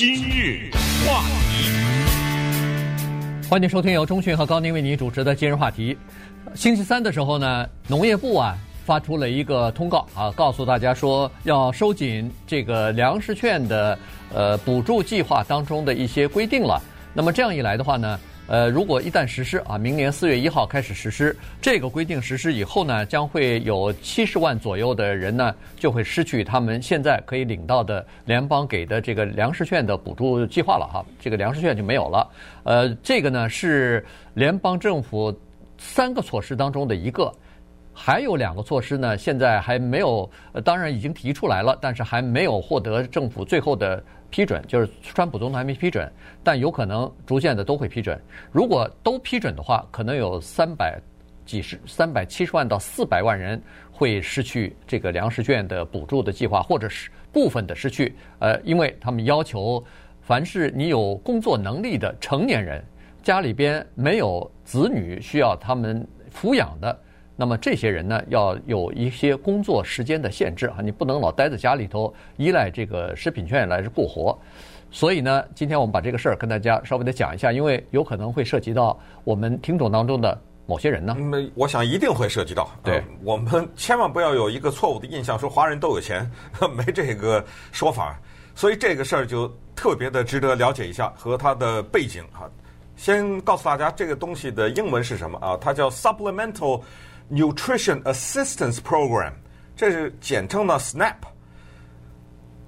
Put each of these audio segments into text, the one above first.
今日话题，欢迎收听由中讯和高宁为您主持的今日话题。星期三的时候呢，农业部啊发出了一个通告啊，告诉大家说要收紧这个粮食券的呃补助计划当中的一些规定了。那么这样一来的话呢，呃，如果一旦实施啊，明年四月一号开始实施这个规定实施以后呢，将会有七十万左右的人呢就会失去他们现在可以领到的联邦给的这个粮食券的补助计划了哈，这个粮食券就没有了。呃，这个呢是联邦政府三个措施当中的一个。还有两个措施呢，现在还没有，当然已经提出来了，但是还没有获得政府最后的批准，就是川普总统还没批准，但有可能逐渐的都会批准。如果都批准的话，可能有三百几十、三百七十万到四百万人会失去这个粮食券的补助的计划，或者是部分的失去。呃，因为他们要求，凡是你有工作能力的成年人，家里边没有子女需要他们抚养的。那么这些人呢，要有一些工作时间的限制啊，你不能老待在家里头依赖这个食品券来过活。所以呢，今天我们把这个事儿跟大家稍微的讲一下，因为有可能会涉及到我们听众当中的某些人呢。嗯，我想一定会涉及到。对，呃，我们千万不要有一个错误的印象，说华人都有钱，没这个说法。所以这个事儿就特别的值得了解一下和它的背景哈。先告诉大家这个东西的英文是什么啊？它叫 Supplemental。Nutrition Assistance Program，这是简称呢 SNAP。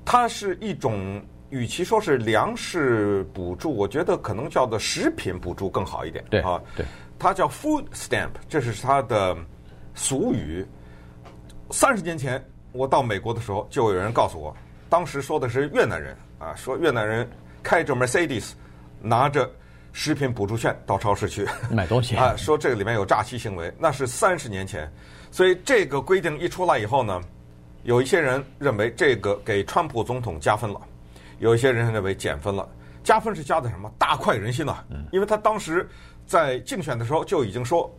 它是一种，与其说是粮食补助，我觉得可能叫做食品补助更好一点。对啊，对，它叫 Food Stamp，这是它的俗语。三十年前我到美国的时候，就有人告诉我，当时说的是越南人啊，说越南人开着 Mercedes，拿着。食品补助券到超市去买东西啊，说这个里面有诈欺行为，那是三十年前，所以这个规定一出来以后呢，有一些人认为这个给川普总统加分了，有一些人认为减分了。加分是加的什么？大快人心呐！因为他当时在竞选的时候就已经说，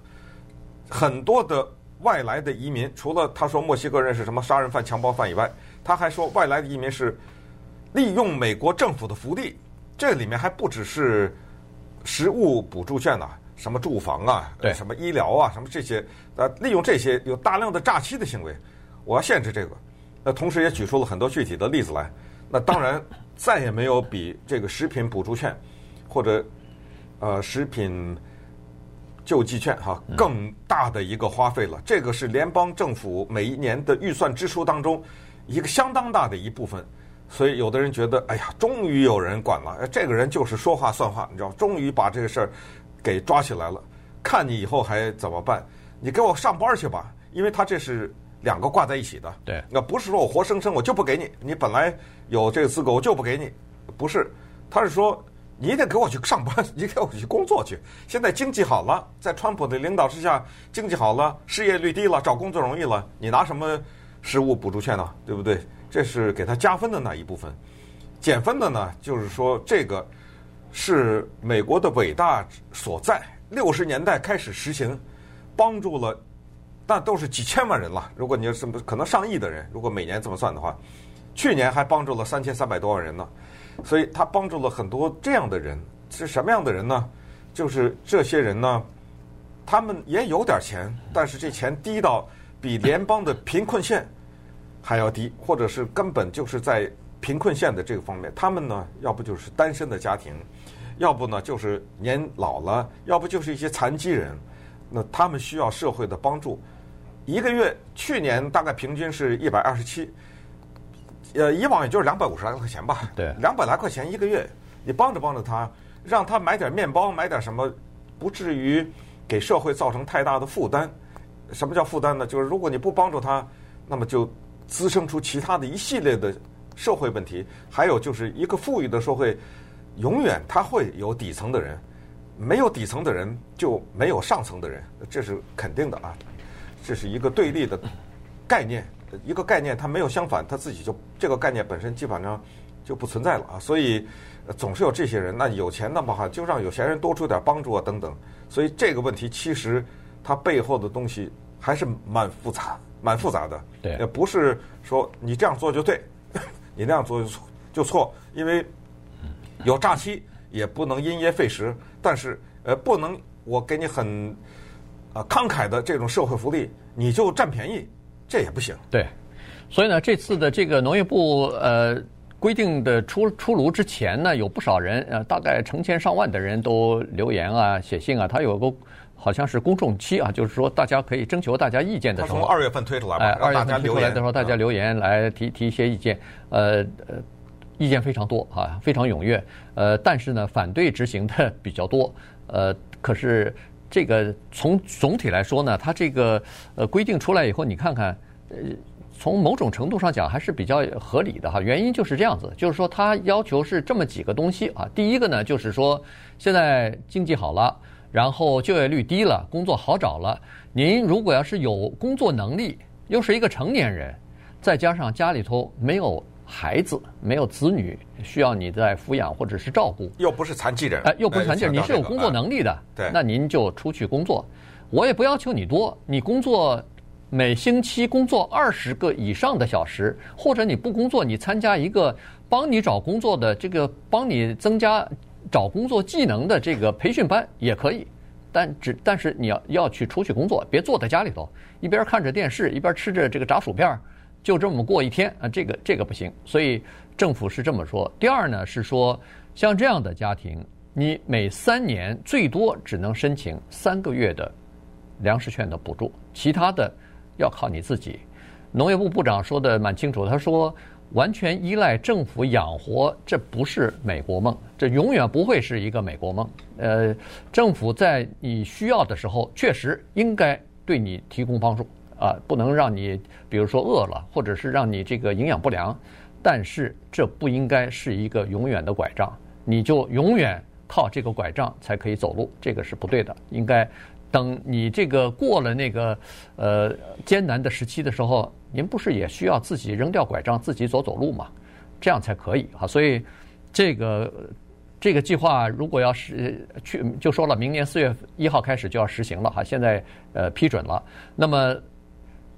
很多的外来的移民，除了他说墨西哥人是什么杀人犯、强暴犯以外，他还说外来的移民是利用美国政府的福利，这里面还不只是。食物补助券呐、啊，什么住房啊，对，什么医疗啊，什么这些，呃，利用这些有大量的诈欺的行为，我要限制这个。那同时也举出了很多具体的例子来。那当然 再也没有比这个食品补助券或者呃食品救济券哈更大的一个花费了。这个是联邦政府每一年的预算支出当中一个相当大的一部分。所以有的人觉得，哎呀，终于有人管了，这个人就是说话算话，你知道，终于把这个事儿给抓起来了。看你以后还怎么办？你给我上班去吧，因为他这是两个挂在一起的。对，那不是说我活生生我就不给你，你本来有这个资格我就不给你，不是，他是说你得给我去上班，你给我去工作去。现在经济好了，在川普的领导之下，经济好了，失业率低了，找工作容易了，你拿什么食物补助券呢？对不对？这是给他加分的那一部分，减分的呢，就是说这个是美国的伟大所在。六十年代开始实行，帮助了，那都是几千万人了。如果你要什么可能上亿的人，如果每年这么算的话，去年还帮助了三千三百多万人呢。所以他帮助了很多这样的人，是什么样的人呢？就是这些人呢，他们也有点钱，但是这钱低到比联邦的贫困线。还要低，或者是根本就是在贫困线的这个方面，他们呢，要不就是单身的家庭，要不呢就是年老了，要不就是一些残疾人，那他们需要社会的帮助。一个月，去年大概平均是一百二十七，呃，以往也就是两百五十来块钱吧。对，两百来块钱一个月，你帮着帮着他，让他买点面包，买点什么，不至于给社会造成太大的负担。什么叫负担呢？就是如果你不帮助他，那么就。滋生出其他的一系列的社会问题，还有就是一个富裕的社会，永远它会有底层的人，没有底层的人就没有上层的人，这是肯定的啊，这是一个对立的概念，一个概念它没有相反，它自己就这个概念本身基本上就不存在了啊，所以总是有这些人，那有钱的话就让有钱人多出点帮助啊等等，所以这个问题其实它背后的东西还是蛮复杂。蛮复杂的，对，也不是说你这样做就对，你那样做就错，就错，因为有诈欺，也不能因噎废食，但是呃，不能我给你很啊、呃、慷慨的这种社会福利，你就占便宜，这也不行。对，所以呢，这次的这个农业部呃规定的出出炉之前呢，有不少人呃，大概成千上万的人都留言啊、写信啊，他有个。好像是公众期啊，就是说大家可以征求大家意见的时候。从二月份推出来吧，哎，二月份推出来的时候，大家留言来提提一些意见。呃呃，意见非常多啊，非常踊跃。呃，但是呢，反对执行的比较多。呃，可是这个从总体来说呢，它这个呃规定出来以后，你看看，呃，从某种程度上讲还是比较合理的哈。原因就是这样子，就是说它要求是这么几个东西啊。第一个呢，就是说现在经济好了。然后就业率低了，工作好找了。您如果要是有工作能力，又是一个成年人，再加上家里头没有孩子、没有子女需要你在抚养或者是照顾，又不是残疾人，哎，又不是残疾人，你是有工作能力的，对，那您就出去工作。我也不要求你多，你工作每星期工作二十个以上的小时，或者你不工作，你参加一个帮你找工作的这个帮你增加。找工作技能的这个培训班也可以，但只但是你要要去出去工作，别坐在家里头一边看着电视一边吃着这个炸薯片，就这么过一天啊，这个这个不行。所以政府是这么说。第二呢是说，像这样的家庭，你每三年最多只能申请三个月的粮食券的补助，其他的要靠你自己。农业部部长说的蛮清楚，他说。完全依赖政府养活，这不是美国梦，这永远不会是一个美国梦。呃，政府在你需要的时候，确实应该对你提供帮助啊，不能让你比如说饿了，或者是让你这个营养不良。但是这不应该是一个永远的拐杖，你就永远靠这个拐杖才可以走路，这个是不对的。应该等你这个过了那个呃艰难的时期的时候。您不是也需要自己扔掉拐杖，自己走走路吗？这样才可以哈。所以，这个这个计划如果要是去，就说了，明年四月一号开始就要实行了哈。现在呃批准了，那么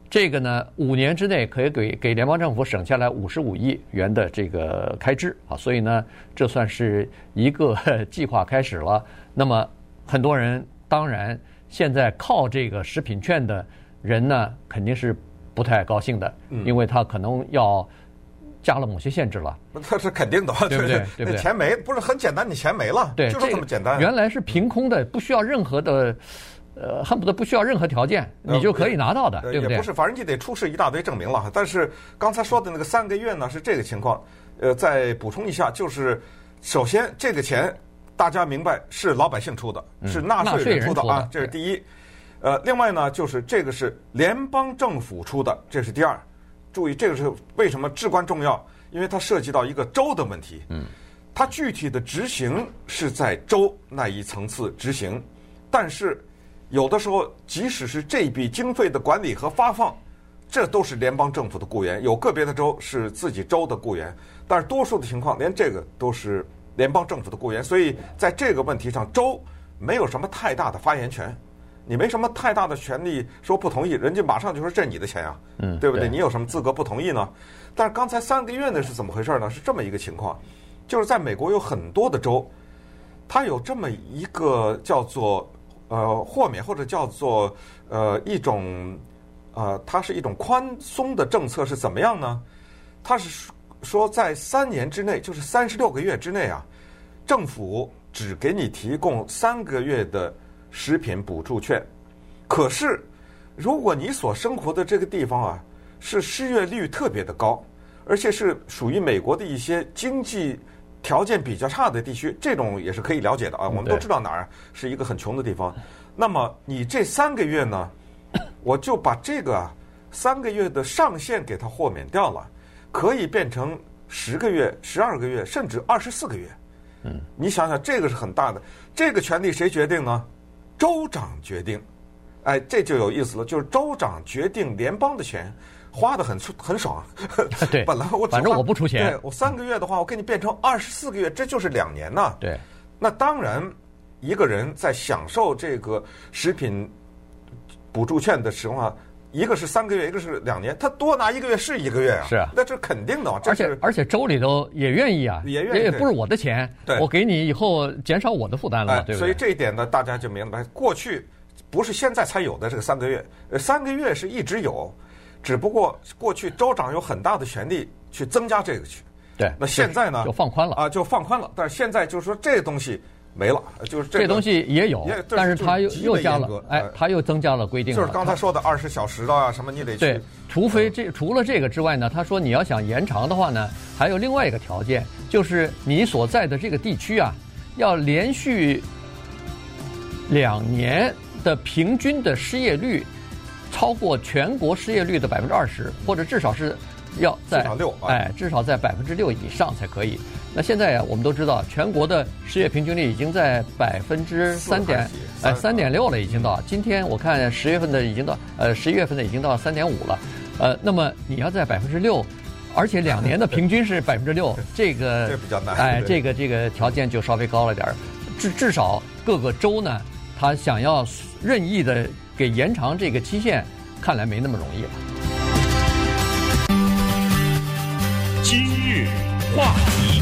这个呢，五年之内可以给给联邦政府省下来五十五亿元的这个开支啊。所以呢，这算是一个 计划开始了。那么很多人当然现在靠这个食品券的人呢，肯定是。不太高兴的，因为他可能要加了某些限制了。那这是肯定的，对不对？对不对？钱没，不是很简单，你钱没了，对，就是这么简单。原来是凭空的，不需要任何的，呃，恨不得不需要任何条件，你就可以拿到的，对不对？也不是，反正你得出示一大堆证明了。但是刚才说的那个三个月呢，是这个情况。呃，再补充一下，就是首先这个钱大家明白是老百姓出的，是纳税人出的啊，这是第一。呃，另外呢，就是这个是联邦政府出的，这是第二。注意，这个是为什么至关重要？因为它涉及到一个州的问题。嗯。它具体的执行是在州那一层次执行，但是有的时候，即使是这笔经费的管理和发放，这都是联邦政府的雇员。有个别的州是自己州的雇员，但是多数的情况，连这个都是联邦政府的雇员。所以在这个问题上，州没有什么太大的发言权。你没什么太大的权利说不同意，人家马上就说这是你的钱呀，嗯，对不对？你有什么资格不同意呢？但是刚才三个月呢是怎么回事呢？是这么一个情况，就是在美国有很多的州，它有这么一个叫做呃豁免或者叫做呃一种呃它是一种宽松的政策是怎么样呢？它是说在三年之内，就是三十六个月之内啊，政府只给你提供三个月的。食品补助券，可是如果你所生活的这个地方啊是失业率特别的高，而且是属于美国的一些经济条件比较差的地区，这种也是可以了解的啊。我们都知道哪儿是一个很穷的地方。那么你这三个月呢，我就把这个三个月的上限给它豁免掉了，可以变成十个月、十二个月，甚至二十四个月。嗯，你想想，这个是很大的，这个权利谁决定呢？州长决定，哎，这就有意思了。就是州长决定联邦的钱花的很很爽。对，本来我反正我不出钱，对，我三个月的话，我给你变成二十四个月，这就是两年呐。对，那当然，一个人在享受这个食品补助券的时候啊，一个是三个月，一个是两年，他多拿一个月是一个月啊。是啊，那这肯定的嘛。而且而且州里头也愿意啊，也愿意，也不是我的钱，对，我给你以后减少我的负担了，对不对？所以这一点呢，大家就明白，过去不是现在才有的这个三个月，呃，三个月是一直有，只不过过去州长有很大的权力去增加这个去。对，那现在呢？就放宽了啊，就放宽了。但是现在就是说，这东西没了，就是这东西也有，但是他又又加了，哎，他又增加了规定。就是刚才说的二十小时的啊，什么你得去。对，除非这除了这个之外呢，他说你要想延长的话呢，还有另外一个条件，就是你所在的这个地区啊，要连续两年的平均的失业率超过全国失业率的百分之二十，或者至少是。要在至少六，哎，至少在百分之六以上才可以。那现在呀，我们都知道，全国的失业平均率已经在百分之三点，哎，三点六了，已经到。今天我看十月份的已经到，呃，十一月份的已经到三点五了。呃，那么你要在百分之六，而且两年的平均是百分之六，这个 这比较难。哎，这个这个条件就稍微高了点儿。至至少各个州呢，他想要任意的给延长这个期限，看来没那么容易了。今日话题，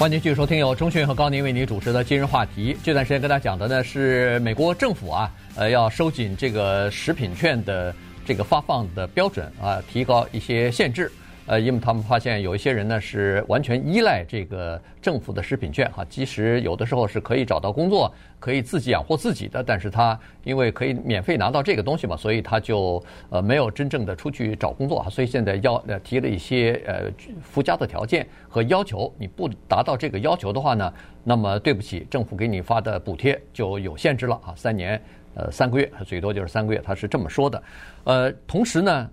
欢迎继续收听由钟讯和高宁为您主持的今日话题。这段时间跟大家讲的呢是美国政府啊，呃，要收紧这个食品券的这个发放的标准啊，提高一些限制。呃，因为他们发现有一些人呢是完全依赖这个政府的食品券哈，即使有的时候是可以找到工作，可以自己养活自己的，但是他因为可以免费拿到这个东西嘛，所以他就呃没有真正的出去找工作哈，所以现在要呃提了一些呃附加的条件和要求，你不达到这个要求的话呢，那么对不起，政府给你发的补贴就有限制了啊，三年呃三个月，最多就是三个月，他是这么说的，呃，同时呢。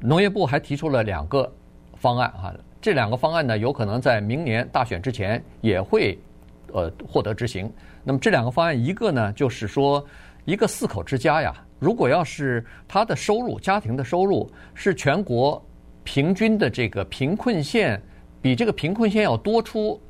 农业部还提出了两个方案哈，这两个方案呢，有可能在明年大选之前也会呃获得执行。那么这两个方案，一个呢就是说，一个四口之家呀，如果要是他的收入，家庭的收入是全国平均的这个贫困线比这个贫困线要多出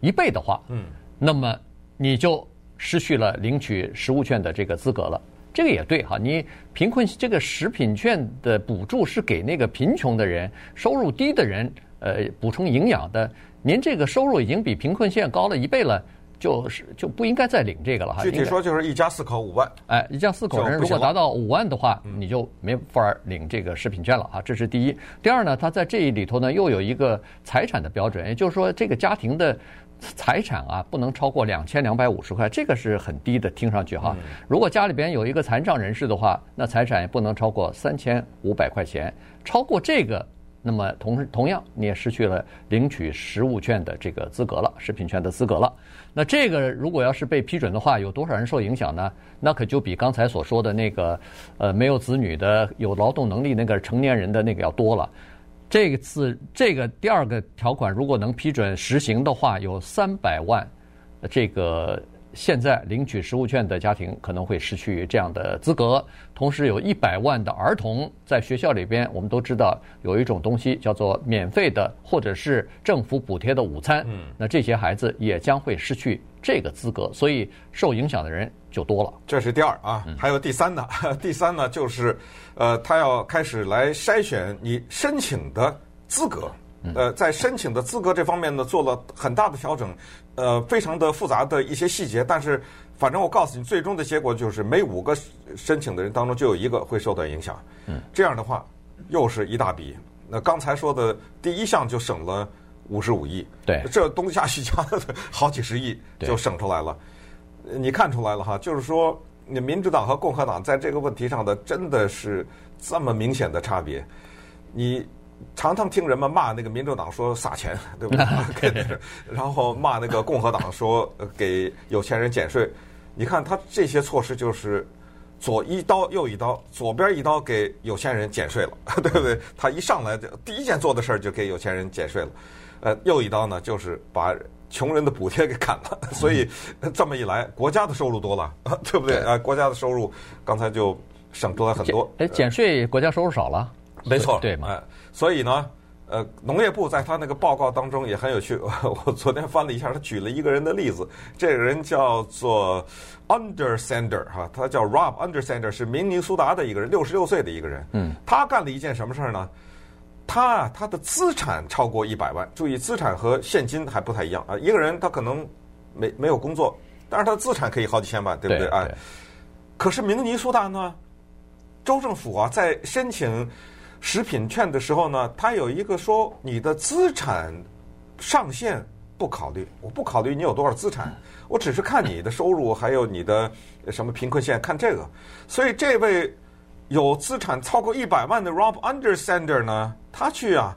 一倍的话，嗯，那么你就失去了领取食物券的这个资格了。这个也对哈，你贫困这个食品券的补助是给那个贫穷的人、收入低的人，呃，补充营养的。您这个收入已经比贫困线高了一倍了，就是就不应该再领这个了哈。具体说就是一家四口五万，哎，一家四口人如果达到五万的话，你就没法领这个食品券了啊。这是第一。第二呢，它在这里头呢又有一个财产的标准，也就是说这个家庭的。财产啊，不能超过两千两百五十块，这个是很低的，听上去哈。如果家里边有一个残障人士的话，那财产也不能超过三千五百块钱。超过这个，那么同同样你也失去了领取实物券的这个资格了，食品券的资格了。那这个如果要是被批准的话，有多少人受影响呢？那可就比刚才所说的那个，呃，没有子女的、有劳动能力那个成年人的那个要多了。这次这个第二个条款如果能批准实行的话，有三百万，这个现在领取食物券的家庭可能会失去这样的资格。同时，有一百万的儿童在学校里边，我们都知道有一种东西叫做免费的或者是政府补贴的午餐。嗯，那这些孩子也将会失去这个资格，所以受影响的人就多了。这是第二啊，还有第三呢。第三呢，就是。呃，他要开始来筛选你申请的资格，呃，在申请的资格这方面呢，做了很大的调整，呃，非常的复杂的一些细节。但是，反正我告诉你，最终的结果就是每五个申请的人当中就有一个会受到影响。嗯，这样的话又是一大笔。那刚才说的第一项就省了五十五亿，对，这东加西加好几十亿就省出来了。你看出来了哈，就是说。你民主党和共和党在这个问题上的真的是这么明显的差别。你常常听人们骂那个民主党说撒钱，对不 对？然后骂那个共和党说给有钱人减税。你看他这些措施就是左一刀右一刀，左边一刀给有钱人减税了，对不对？他一上来就第一件做的事儿就给有钱人减税了。呃，右一刀呢就是把。穷人的补贴给砍了，所以这么一来，国家的收入多了，对不对啊？国家的收入刚才就省出来很多。哎，减税国家收入少了，没错，对嘛？哎，所以呢，呃，农业部在他那个报告当中也很有趣。我昨天翻了一下，他举了一个人的例子，这个人叫做 Undersander 哈，他叫 Rob Undersander，是明尼苏达的一个人，六十六岁的一个人。嗯，他干了一件什么事儿呢？他他的资产超过一百万，注意资产和现金还不太一样啊。一个人他可能没没有工作，但是他的资产可以好几千万，对不对？对对，哎，可是明尼苏达呢，州政府啊在申请。食品券的时候呢，它有一个说你的资产上限不考虑，我不考虑你有多少资产，我只是看你的收入还有你的什么贫困线，看这个。所以这位有资产超过一百万的 Rob Undersander 呢，他去啊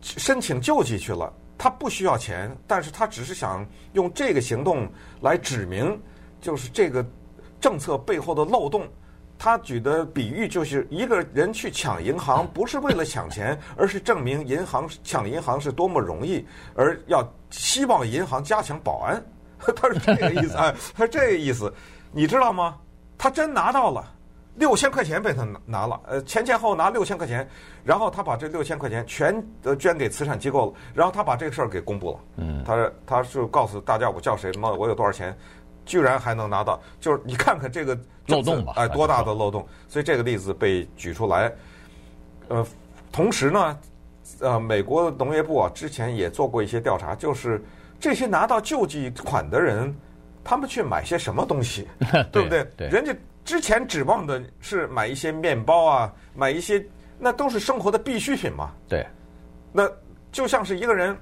申请救济去了，他不需要钱，但是他只是想用这个行动来指明，就是这个政策背后的漏洞。他举的比喻就是一个人去抢银行，不是为了抢钱，而是证明银行抢银行是多么容易，而要希望银行加强保安。他是这个意思啊，他是这个意思，你知道吗？他真拿到了六千块钱被他拿拿了，呃，前前后拿六千块钱，然后他把这六千块钱全都捐给慈善机构了，然后他把这个事儿给公布了。嗯，他说他就告诉大家我叫谁么，我有多少钱。居然还能拿到，就是你看看这个漏洞吧，哎，多大的漏洞！所以这个例子被举出来。呃，同时呢，呃，美国农业部啊，之前也做过一些调查，就是这些拿到救济款的人，他们去买些什么东西，对不对？对，人家之前指望的是买一些面包啊，买一些那都是生活的必需品嘛。对，那就像是一个人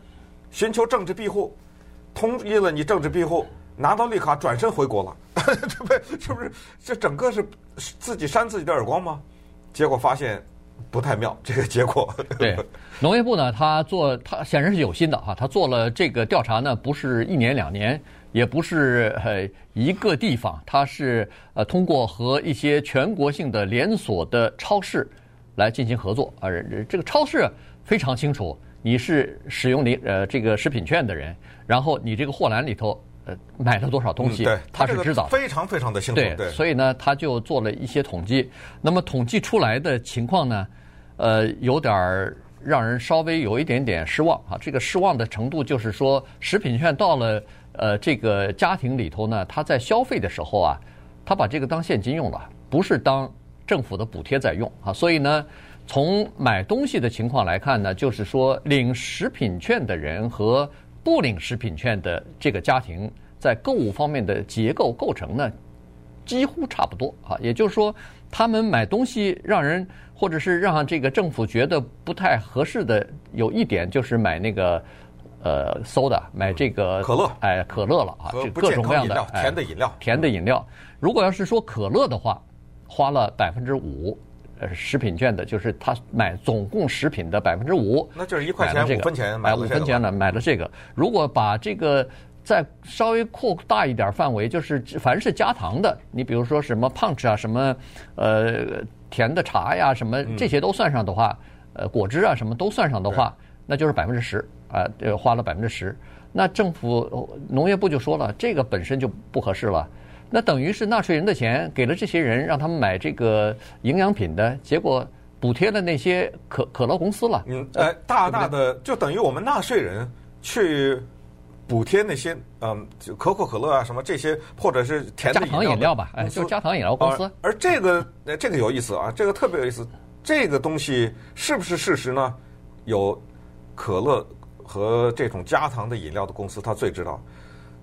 寻求政治庇护，同意了你政治庇护。拿到绿卡转身回国了，这不是不是这整个是自己扇自己的耳光吗？结果发现不太妙，这个结果。对，农业部呢，他做他显然是有心的哈，他做了这个调查呢，不是一年两年，也不是呃一个地方，他是呃通过和一些全国性的连锁的超市来进行合作，而这个超市非常清楚你是使用你呃这个食品券的人，然后你这个货篮里头。呃，买了多少东西？嗯、对，他是知道非常非常的清楚。对，对，所以呢，他就做了一些统计。那么统计出来的情况呢，呃，有点儿让人稍微有一点点失望啊。这个失望的程度就是说，食品券到了呃这个家庭里头呢，他在消费的时候啊，他把这个当现金用了，不是当政府的补贴在用啊。所以呢，从买东西的情况来看呢，就是说领食品券的人和不领食品券的这个家庭，在购物方面的结构构成呢，几乎差不多啊。也就是说，他们买东西让人，或者是让这个政府觉得不太合适的，有一点就是买那个呃，soda，买这个可乐，哎，可乐了啊，这各种各样的甜的饮料，甜的饮料。如果要是说可乐的话，花了百分之五。呃，食品券的，就是他买总共食品的百分之五，那就是一块钱五分钱买五分钱的，买了这个。如果把这个再稍微扩大一点范围，就是凡是加糖的，你比如说什么 punch 啊，什么呃甜的茶呀，什么这些都算上的话，呃果汁啊什么都算上的话，那就是百分之十啊，呃花了百分之十。那政府农业部就说了，这个本身就不合适了。那等于是纳税人的钱给了这些人，让他们买这个营养品的，结果补贴了那些可可乐公司了。嗯，呃，大大的就等于我们纳税人去补贴那些嗯，就可口可乐啊什么这些，或者是甜的加糖饮料吧，哎，就加糖饮料公司。而这个这个有意思啊，这个特别有意思。这个东西是不是事实呢？有可乐和这种加糖的饮料的公司，他最知道。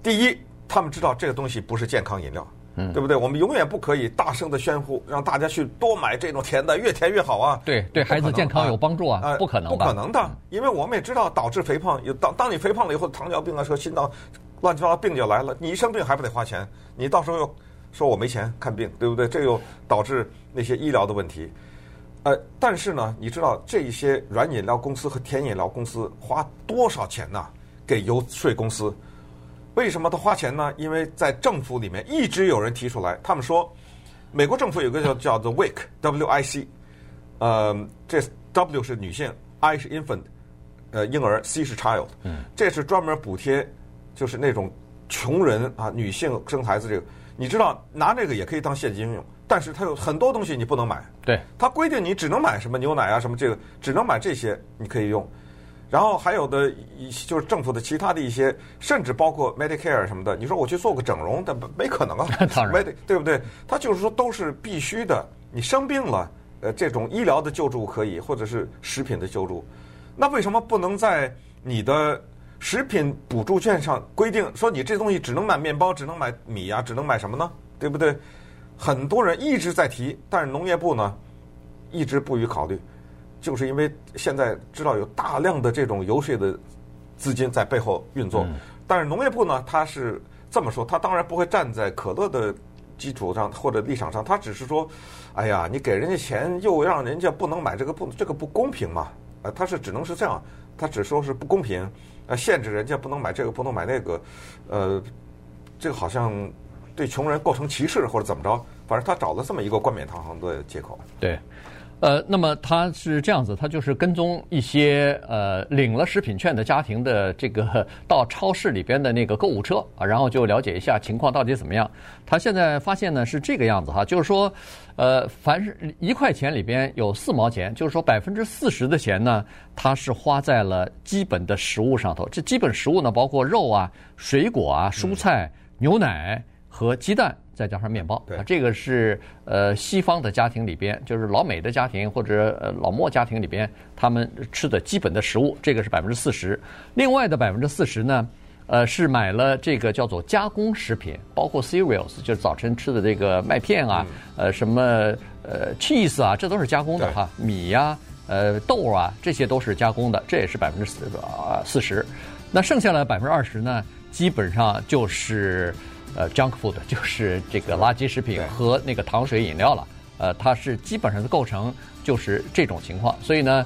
第一。他们知道这个东西不是健康饮料，嗯，对不对？我们永远不可以大声的宣呼，让大家去多买这种甜的，越甜越好啊！对，对孩子健康有帮助啊！啊，不可能，不可能的，因为我们也知道导致肥胖。有当当你肥胖了以后，糖尿病啊，说心脏乱七八糟病就来了。你一生病还不得花钱？你到时候又说我没钱看病，对不对？这又导致那些医疗的问题。呃，但是呢，你知道这一些软饮料公司和甜饮料公司花多少钱呢？给游说公司。为什么他花钱呢？因为在政府里面一直有人提出来，他们说，美国政府有个叫叫做 WIC，W-I-C，呃，这 W 是女性，I 是 infant，呃，婴儿，C 是 child，嗯，这是专门补贴，就是那种穷人啊，女性生孩子这个，你知道拿这个也可以当现金用，但是它有很多东西你不能买。对，它规定你只能买什么牛奶啊，什么这个只能买这些，你可以用。然后还有的一就是政府的其他的一些，甚至包括 Medicare 什么的，你说我去做个整容，但没可能啊，当然，对不对？他就是说都是必须的。你生病了，呃，这种医疗的救助可以，或者是食品的救助，那为什么不能在你的食品补助券上规定说你这东西只能买面包，只能买米啊，只能买什么呢？对不对？很多人一直在提，但是农业部呢一直不予考虑。就是因为现在知道有大量的这种游说的资金在背后运作，但是农业部呢，他是这么说，他当然不会站在可乐的基础上或者立场上，他只是说，哎呀，你给人家钱又让人家不能买这个不这个不公平嘛？啊，他是只能是这样，他只说是不公平，呃，限制人家不能买这个不能买那个，呃，这个好像对穷人构成歧视或者怎么着，反正他找了这么一个冠冕堂皇的借口。对。呃，那么他是这样子，他就是跟踪一些呃领了食品券的家庭的这个到超市里边的那个购物车啊，然后就了解一下情况到底怎么样。他现在发现呢是这个样子哈，就是说，呃，凡是一块钱里边有四毛钱，就是说百分之四十的钱呢，他是花在了基本的食物上头。这基本食物呢，包括肉啊、水果啊、蔬菜、牛奶和鸡蛋。再加上面包，对，这个是呃西方的家庭里边，就是老美的家庭或者呃老墨家庭里边，他们吃的基本的食物，这个是百分之四十。另外的百分之四十呢，呃是买了这个叫做加工食品，包括 cereals，就是早晨吃的这个麦片啊，嗯、呃什么呃 cheese 啊，这都是加工的哈，米呀、啊、呃豆啊，这些都是加工的，这也是百分之四啊四十。那剩下的百分之二十呢，基本上就是。呃，junk food 就是这个垃圾食品和那个糖水饮料了。呃，它是基本上的构成就是这种情况。所以呢，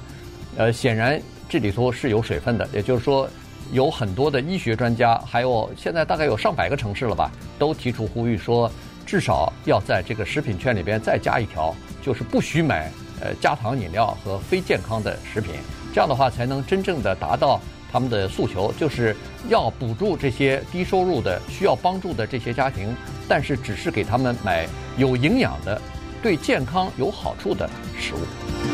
呃，显然这里头是有水分的。也就是说，有很多的医学专家，还有现在大概有上百个城市了吧，都提出呼吁说，至少要在这个食品圈里边再加一条，就是不许买呃加糖饮料和非健康的食品。这样的话，才能真正的达到。他们的诉求就是要补助这些低收入的、需要帮助的这些家庭，但是只是给他们买有营养的、对健康有好处的食物。